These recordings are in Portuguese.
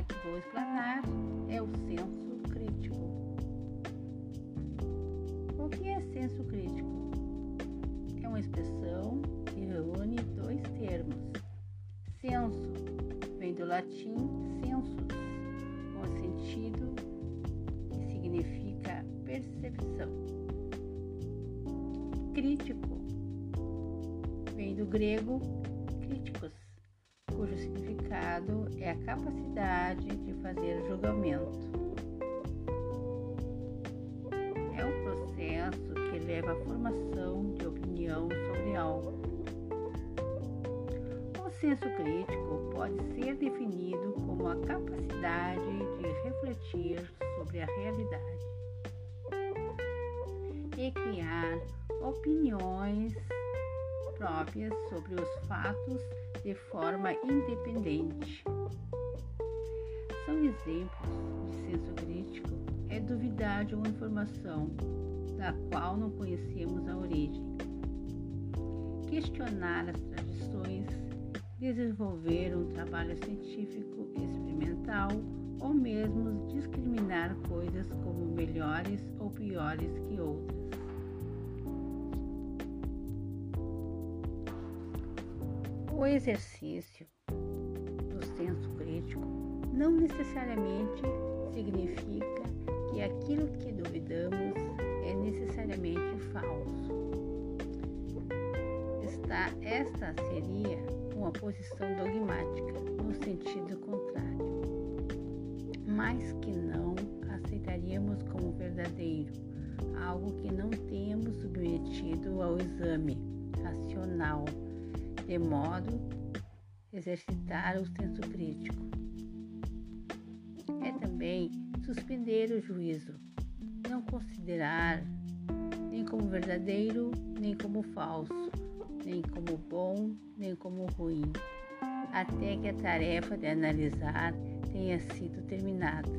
tema que vou explanar é o senso crítico. O que é senso crítico? É uma expressão que reúne dois termos. Senso vem do latim sensus, com sentido que significa percepção. Crítico vem do grego capacidade de fazer julgamento. É um processo que leva à formação de opinião sobre algo. O senso crítico pode ser definido como a capacidade de refletir sobre a realidade e criar opiniões próprias sobre os fatos de forma independente. São exemplos de senso crítico é duvidar de uma informação da qual não conhecemos a origem, questionar as tradições, desenvolver um trabalho científico experimental ou mesmo discriminar coisas como melhores ou piores que outras. O exercício do senso crítico não necessariamente significa que aquilo que duvidamos é necessariamente falso. Esta, esta seria uma posição dogmática no sentido contrário, mas que não aceitaríamos como verdadeiro, algo que não temos submetido ao exame racional de modo exercitar o senso crítico. É também suspender o juízo, não considerar nem como verdadeiro, nem como falso, nem como bom, nem como ruim, até que a tarefa de analisar tenha sido terminada.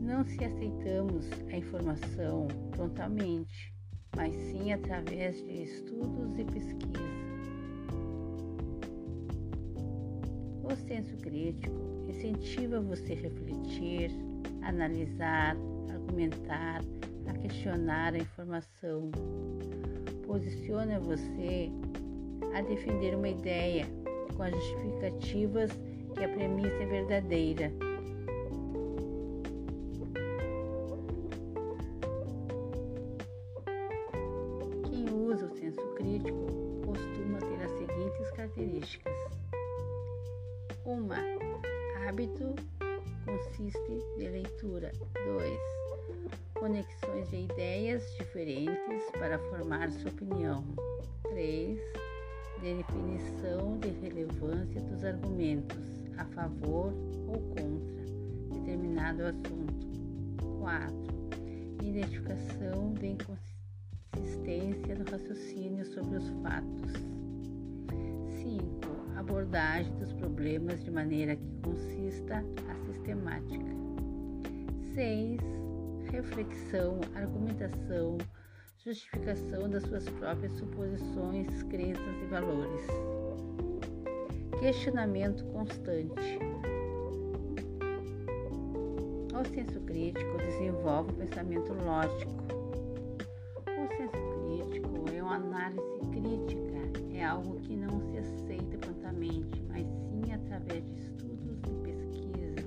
Não se aceitamos a informação prontamente, mas sim através de estudos e pesquisa. Senso crítico incentiva você a refletir, analisar, argumentar, a questionar a informação. Posiciona você a defender uma ideia com as justificativas que a premissa é verdadeira determinado assunto. 4. Identificação de inconsciência consistência no raciocínio sobre os fatos. 5. Abordagem dos problemas de maneira que consista a sistemática. 6. Reflexão, argumentação, justificação das suas próprias suposições, crenças e valores. Questionamento constante. O senso crítico desenvolve o pensamento lógico, análise crítica é algo que não se aceita prontamente, mas sim através de estudos e pesquisas.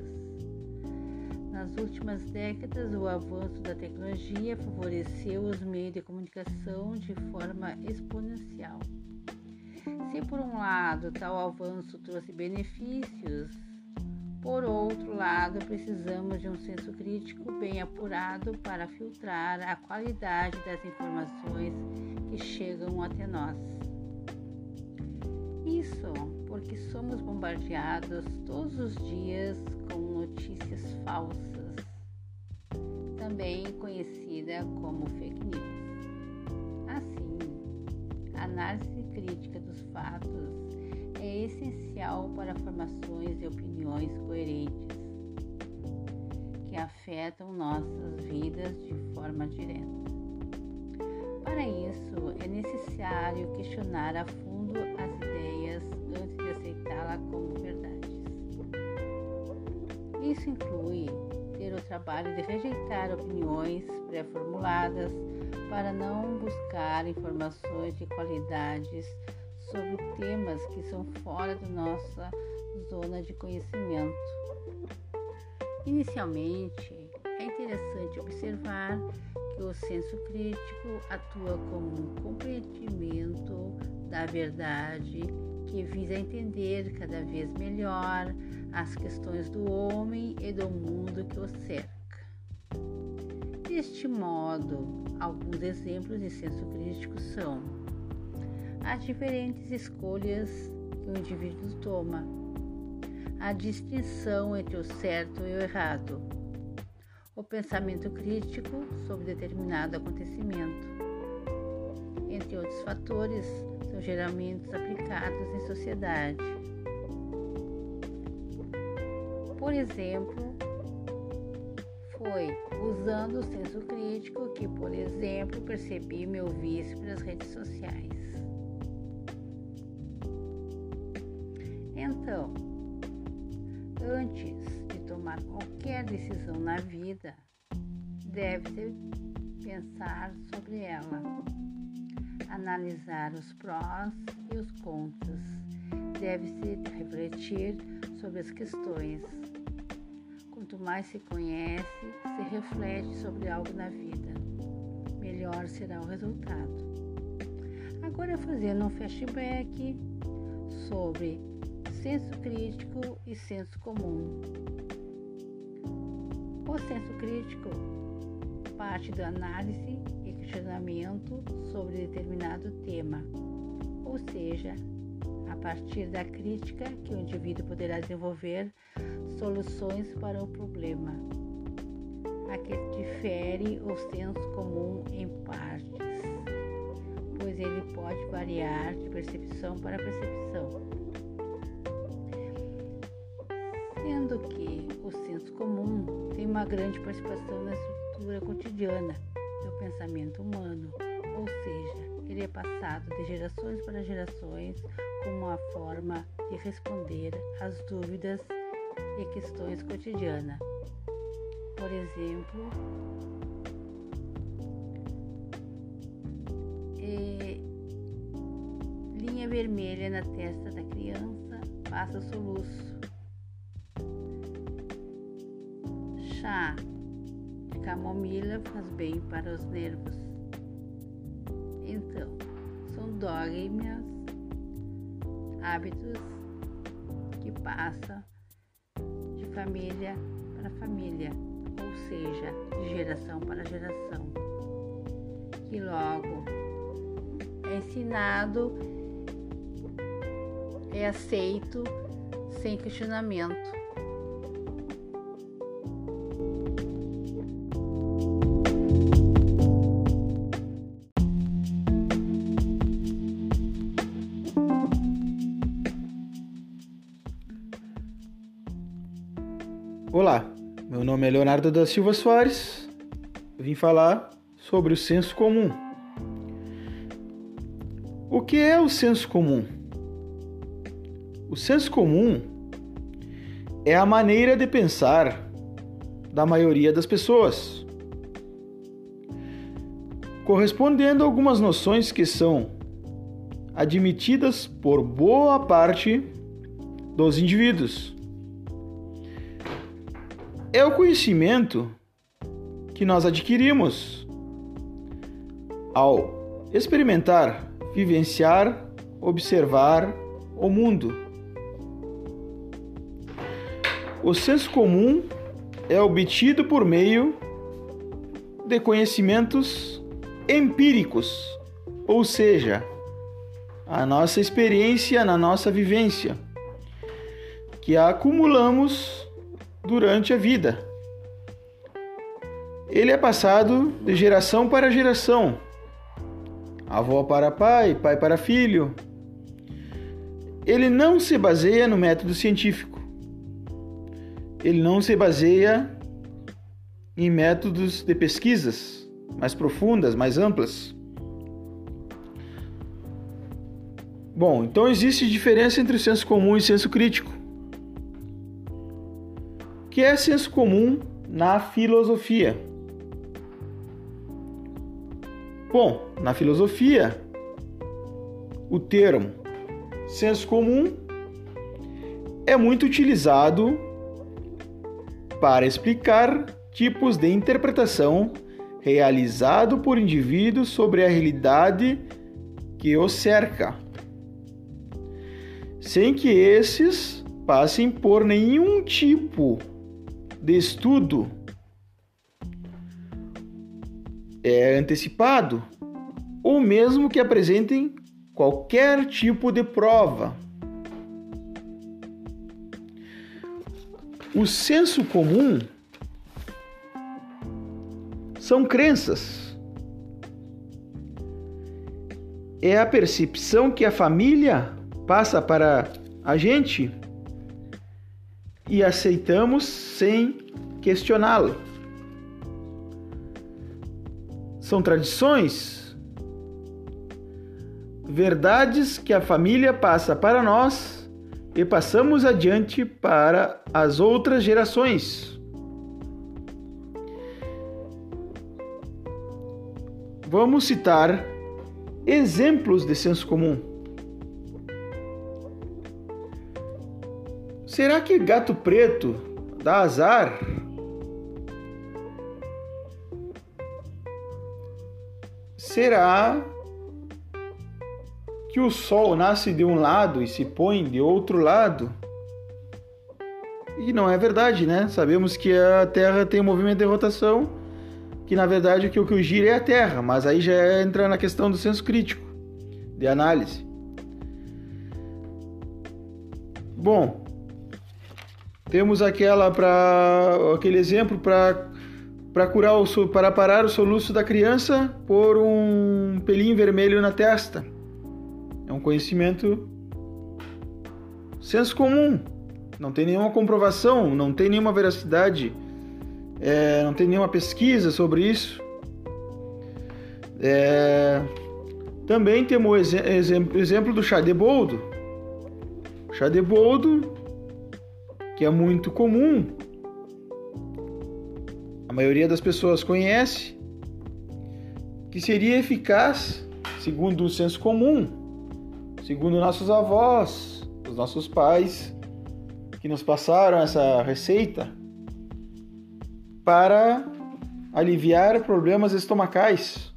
Nas últimas décadas, o avanço da tecnologia favoreceu os meios de comunicação de forma exponencial. Se, por um lado, tal avanço trouxe benefícios, por outro lado, precisamos de um senso crítico bem apurado para filtrar a qualidade das informações que chegam até nós. Isso porque somos bombardeados todos os dias com notícias falsas, também conhecida como fake news. Assim, a análise crítica dos fatos é essencial para formações e opiniões coerentes que afetam nossas vidas de forma direta. Para isso, é necessário questionar a fundo as ideias antes de aceitá-la como verdade. Isso inclui ter o trabalho de rejeitar opiniões pré-formuladas para não buscar informações de qualidades sobre temas que são fora da nossa zona de conhecimento. Inicialmente, é interessante observar que o senso crítico atua como um compreendimento da verdade que visa entender cada vez melhor as questões do homem e do mundo que o cerca. Deste modo, alguns exemplos de senso crítico são as diferentes escolhas que o indivíduo toma, a distinção entre o certo e o errado, o pensamento crítico sobre determinado acontecimento. Entre outros fatores, são geralmente aplicados em sociedade. Por exemplo, foi usando o senso crítico que, por exemplo, percebi meu vício pelas redes sociais. Então, antes de tomar qualquer decisão na vida, deve-se pensar sobre ela, analisar os prós e os contras, deve-se refletir sobre as questões. Quanto mais se conhece, se reflete sobre algo na vida, melhor será o resultado. Agora, fazendo um flashback sobre senso crítico e senso comum. O senso crítico parte da análise e questionamento sobre determinado tema, ou seja, a partir da crítica que o indivíduo poderá desenvolver soluções para o problema. Aqui difere o senso comum em partes, pois ele pode variar de percepção para percepção. Sendo que o senso comum tem uma grande participação na estrutura cotidiana do pensamento humano, ou seja, ele é passado de gerações para gerações como uma forma de responder às dúvidas e questões cotidianas. Por exemplo, linha vermelha na testa da criança passa soluço de camomila faz bem para os nervos. Então, são dogmas, hábitos que passam de família para família, ou seja, de geração para geração, que logo é ensinado, é aceito sem questionamento. Olá, meu nome é Leonardo da Silva Soares. Vim falar sobre o senso comum. O que é o senso comum? O senso comum é a maneira de pensar da maioria das pessoas, correspondendo a algumas noções que são admitidas por boa parte dos indivíduos é o conhecimento que nós adquirimos ao experimentar, vivenciar, observar o mundo. O senso comum é obtido por meio de conhecimentos empíricos, ou seja, a nossa experiência na nossa vivência, que acumulamos durante a vida. Ele é passado de geração para geração, avó para pai, pai para filho. Ele não se baseia no método científico. Ele não se baseia em métodos de pesquisas mais profundas, mais amplas. Bom, então existe diferença entre o senso comum e o senso crítico. Que é senso comum na filosofia? Bom, na filosofia, o termo senso comum é muito utilizado para explicar tipos de interpretação realizado por indivíduos sobre a realidade que os cerca, sem que esses passem por nenhum tipo de estudo é antecipado ou mesmo que apresentem qualquer tipo de prova. O senso comum são crenças. É a percepção que a família passa para a gente e aceitamos sem questioná-lo. São tradições, verdades que a família passa para nós e passamos adiante para as outras gerações. Vamos citar exemplos de senso comum. Será que gato preto dá azar? Será que o Sol nasce de um lado e se põe de outro lado? E não é verdade, né? Sabemos que a Terra tem um movimento de rotação, que na verdade o que o gira é a Terra, mas aí já entra na questão do senso crítico, de análise. Bom, temos aquela para aquele exemplo para para curar o para parar o soluço da criança por um pelinho vermelho na testa. É um conhecimento senso comum. Não tem nenhuma comprovação, não tem nenhuma veracidade, é, não tem nenhuma pesquisa sobre isso. É, também temos o exemplo, do chá de boldo. Chá de boldo, que é muito comum, a maioria das pessoas conhece, que seria eficaz, segundo o senso comum, segundo nossos avós, os nossos pais, que nos passaram essa receita para aliviar problemas estomacais.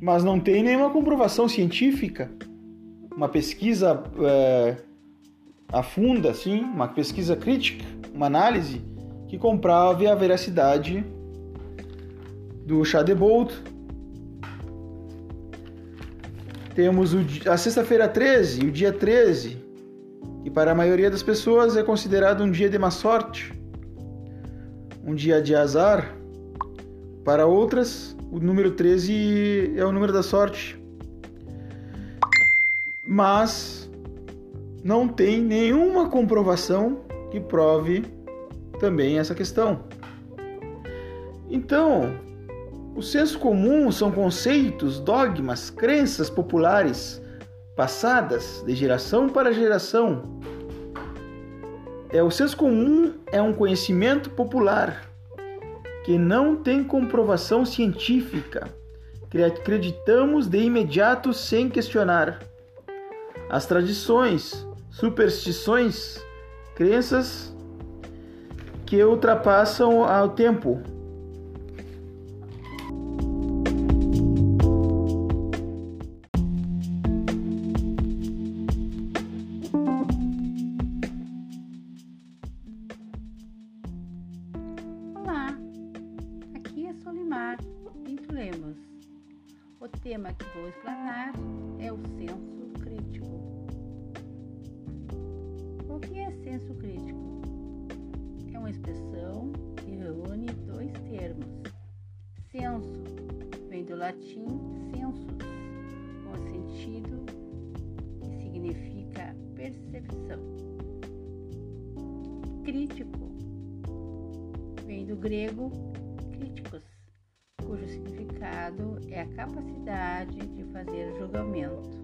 Mas não tem nenhuma comprovação científica, uma pesquisa é, a funda, assim, uma pesquisa crítica, uma análise que comprove a veracidade do chá de Bolt. Temos o, a sexta-feira 13, o dia 13, que para a maioria das pessoas é considerado um dia de má sorte, um dia de azar. Para outras, o número 13 é o número da sorte. Mas não tem nenhuma comprovação que prove também essa questão. Então, o senso comum são conceitos, dogmas, crenças populares passadas de geração para geração. É o senso comum é um conhecimento popular que não tem comprovação científica. Que acreditamos de imediato sem questionar. As tradições, superstições, crenças que ultrapassam ao tempo. Olá, aqui é Solimar Pinto Lemos. O tema que vou explanar grego críticos, cujo significado é a capacidade de fazer julgamento.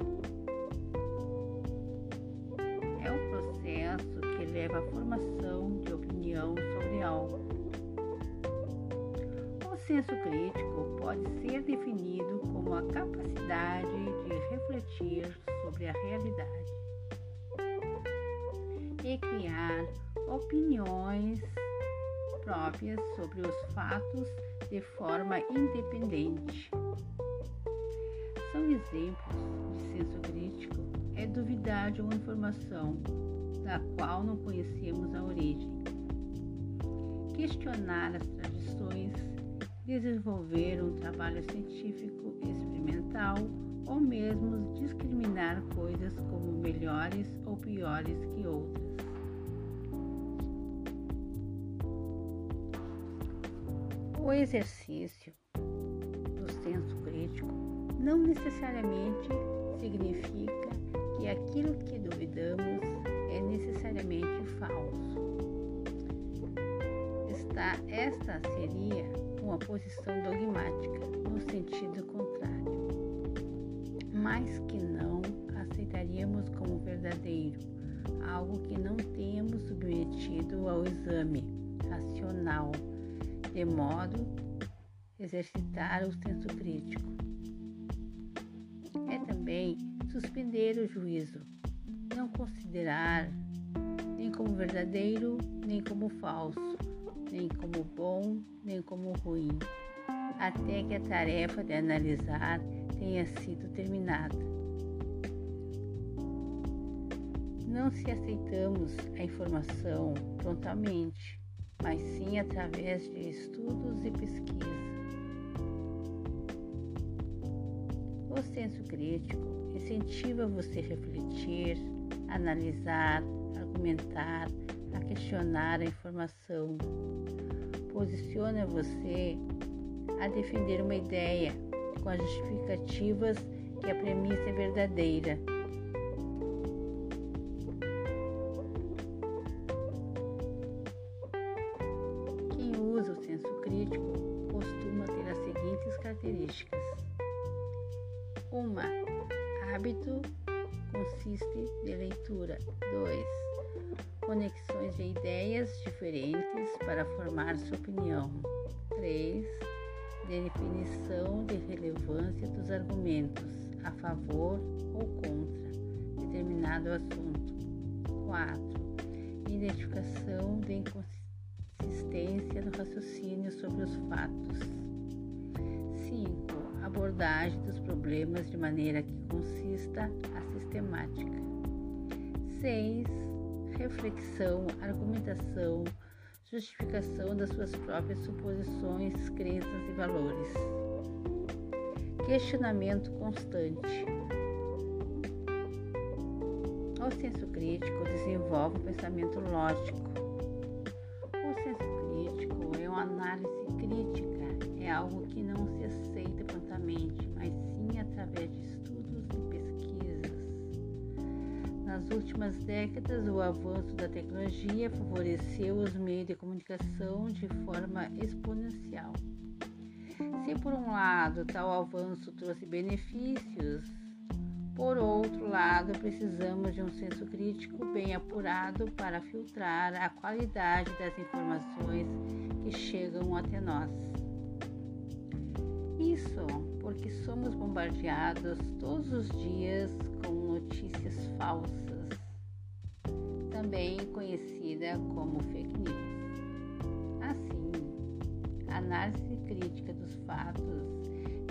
É um processo que leva à formação de opinião sobre algo. O senso crítico pode ser definido como a capacidade de refletir sobre a realidade e criar opiniões próprias sobre os fatos de forma independente. São exemplos de senso crítico é duvidar de uma informação da qual não conhecemos a origem, questionar as tradições, desenvolver um trabalho científico experimental ou mesmo discriminar coisas como melhores ou piores que outras. O exercício do senso crítico não necessariamente significa que aquilo que duvidamos é necessariamente falso. Esta, esta seria uma posição dogmática, no sentido contrário, mas que não aceitaríamos como verdadeiro, algo que não tenhamos submetido ao exame racional de modo exercitar o senso crítico. É também suspender o juízo, não considerar nem como verdadeiro, nem como falso, nem como bom, nem como ruim, até que a tarefa de analisar tenha sido terminada. Não se aceitamos a informação prontamente, mas sim através de estudos e pesquisa. O senso crítico incentiva você a refletir, analisar, argumentar, a questionar a informação. Posiciona você a defender uma ideia com as justificativas que a premissa é verdadeira sua opinião. 3. Definição de relevância dos argumentos a favor ou contra determinado assunto. 4. Identificação de inconsistências consistência no raciocínio sobre os fatos. 5. Abordagem dos problemas de maneira que consista a sistemática. 6. Reflexão, argumentação, justificação das suas próprias suposições, crenças e valores. Questionamento constante. O senso crítico desenvolve o pensamento lógico, décadas, o avanço da tecnologia favoreceu os meios de comunicação de forma exponencial. Se, por um lado, tal avanço trouxe benefícios, por outro lado, precisamos de um senso crítico bem apurado para filtrar a qualidade das informações que chegam até nós. Isso porque somos bombardeados todos os dias com notícias falsas, também conhecida como fake news. Assim, a análise crítica dos fatos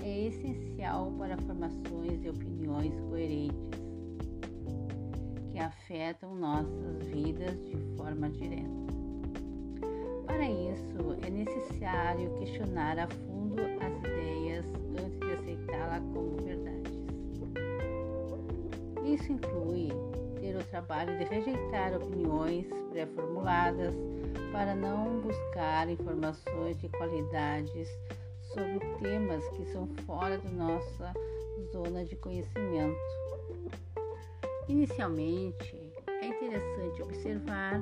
é essencial para formações de opiniões coerentes que afetam nossas vidas de forma direta. Para isso, é necessário questionar a fundo as ideias trabalho de rejeitar opiniões pré-formuladas para não buscar informações de qualidades sobre temas que são fora da nossa zona de conhecimento. Inicialmente, é interessante observar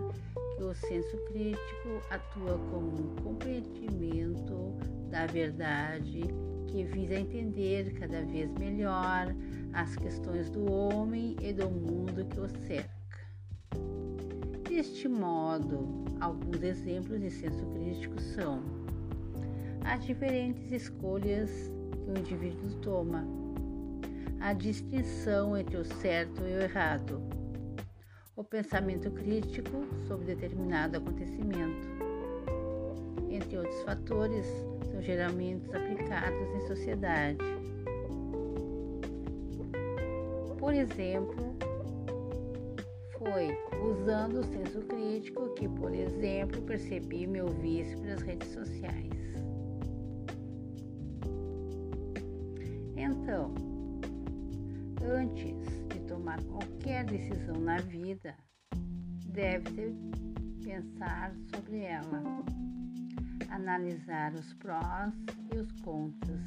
que o senso crítico atua como um compreendimento da verdade que visa entender cada vez melhor as questões do homem e do mundo que o cerca. De Deste modo, alguns exemplos de senso crítico são as diferentes escolhas que o indivíduo toma, a distinção entre o certo e o errado, o pensamento crítico sobre determinado acontecimento, entre outros fatores, são geralmente aplicados em sociedade. Por exemplo, foi usando o senso crítico que, por exemplo, percebi meu vício pelas redes sociais. Então, antes de tomar qualquer decisão na vida, deve pensar sobre ela, analisar os prós e os contras,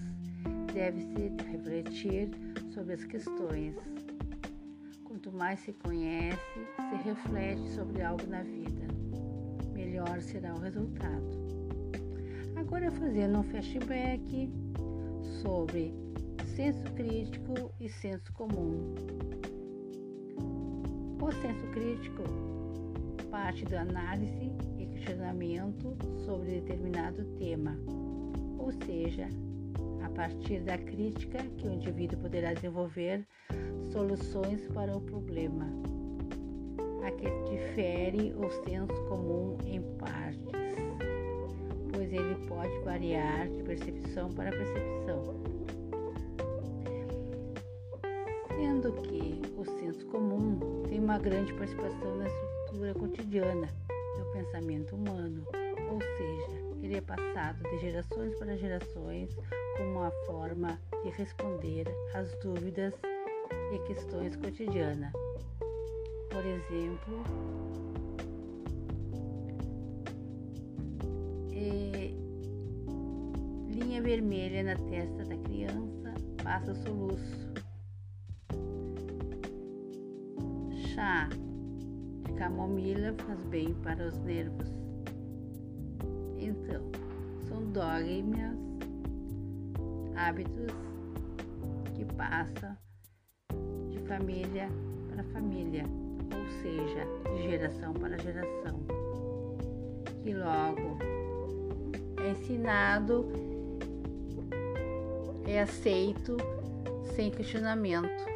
deve-se refletir sobre as questões. Quanto mais se conhece, se reflete sobre algo na vida, melhor será o resultado. Agora fazendo um flashback sobre senso crítico e senso comum. O senso crítico parte da análise e questionamento sobre determinado tema, ou seja, a partir da crítica que o indivíduo poderá desenvolver soluções para o problema. A que difere o senso comum em partes, pois ele pode variar de percepção para percepção sendo que o senso comum tem uma grande participação na estrutura cotidiana do pensamento humano, ou seja, ele é passado de gerações para gerações como uma forma de responder às dúvidas e questões cotidianas. Por exemplo, é, linha vermelha na testa da criança passa soluço chá de camomila faz bem para os nervos. Então, são dogmas, hábitos que passam família para família, ou seja, de geração para geração, que logo é ensinado, é aceito sem questionamento